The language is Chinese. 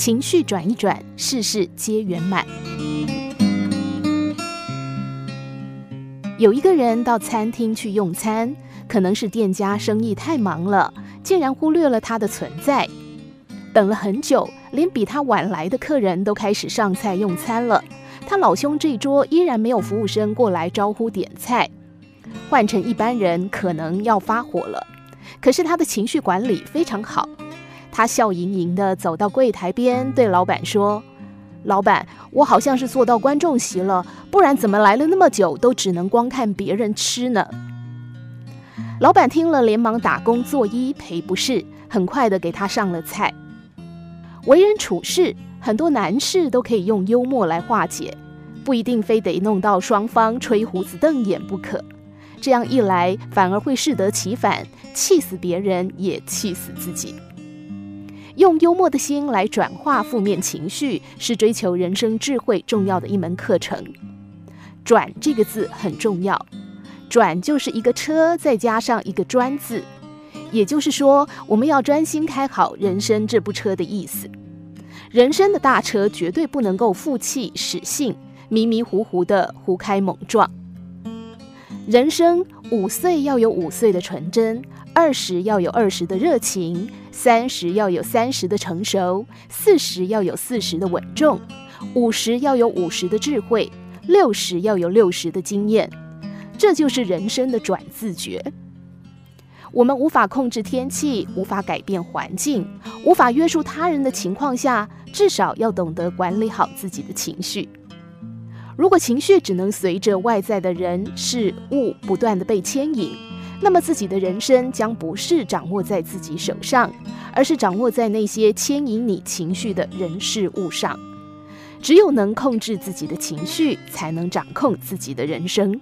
情绪转一转，事事皆圆满。有一个人到餐厅去用餐，可能是店家生意太忙了，竟然忽略了他的存在。等了很久，连比他晚来的客人都开始上菜用餐了，他老兄这桌依然没有服务生过来招呼点菜。换成一般人，可能要发火了，可是他的情绪管理非常好。他笑盈盈地走到柜台边，对老板说：“老板，我好像是坐到观众席了，不然怎么来了那么久都只能光看别人吃呢？”老板听了，连忙打工作揖，赔不是，很快地给他上了菜。为人处事，很多难事都可以用幽默来化解，不一定非得弄到双方吹胡子瞪眼不可。这样一来，反而会适得其反，气死别人也气死自己。用幽默的心来转化负面情绪，是追求人生智慧重要的一门课程。转这个字很重要，转就是一个车，再加上一个专字，也就是说，我们要专心开好人生这部车的意思。人生的大车绝对不能够负气使性，迷迷糊糊的胡开猛撞。人生五岁要有五岁的纯真，二十要有二十的热情，三十要有三十的成熟，四十要有四十的稳重，五十要有五十的智慧，六十要有六十的经验。这就是人生的转自觉。我们无法控制天气，无法改变环境，无法约束他人的情况下，至少要懂得管理好自己的情绪。如果情绪只能随着外在的人事物不断地被牵引，那么自己的人生将不是掌握在自己手上，而是掌握在那些牵引你情绪的人事物上。只有能控制自己的情绪，才能掌控自己的人生。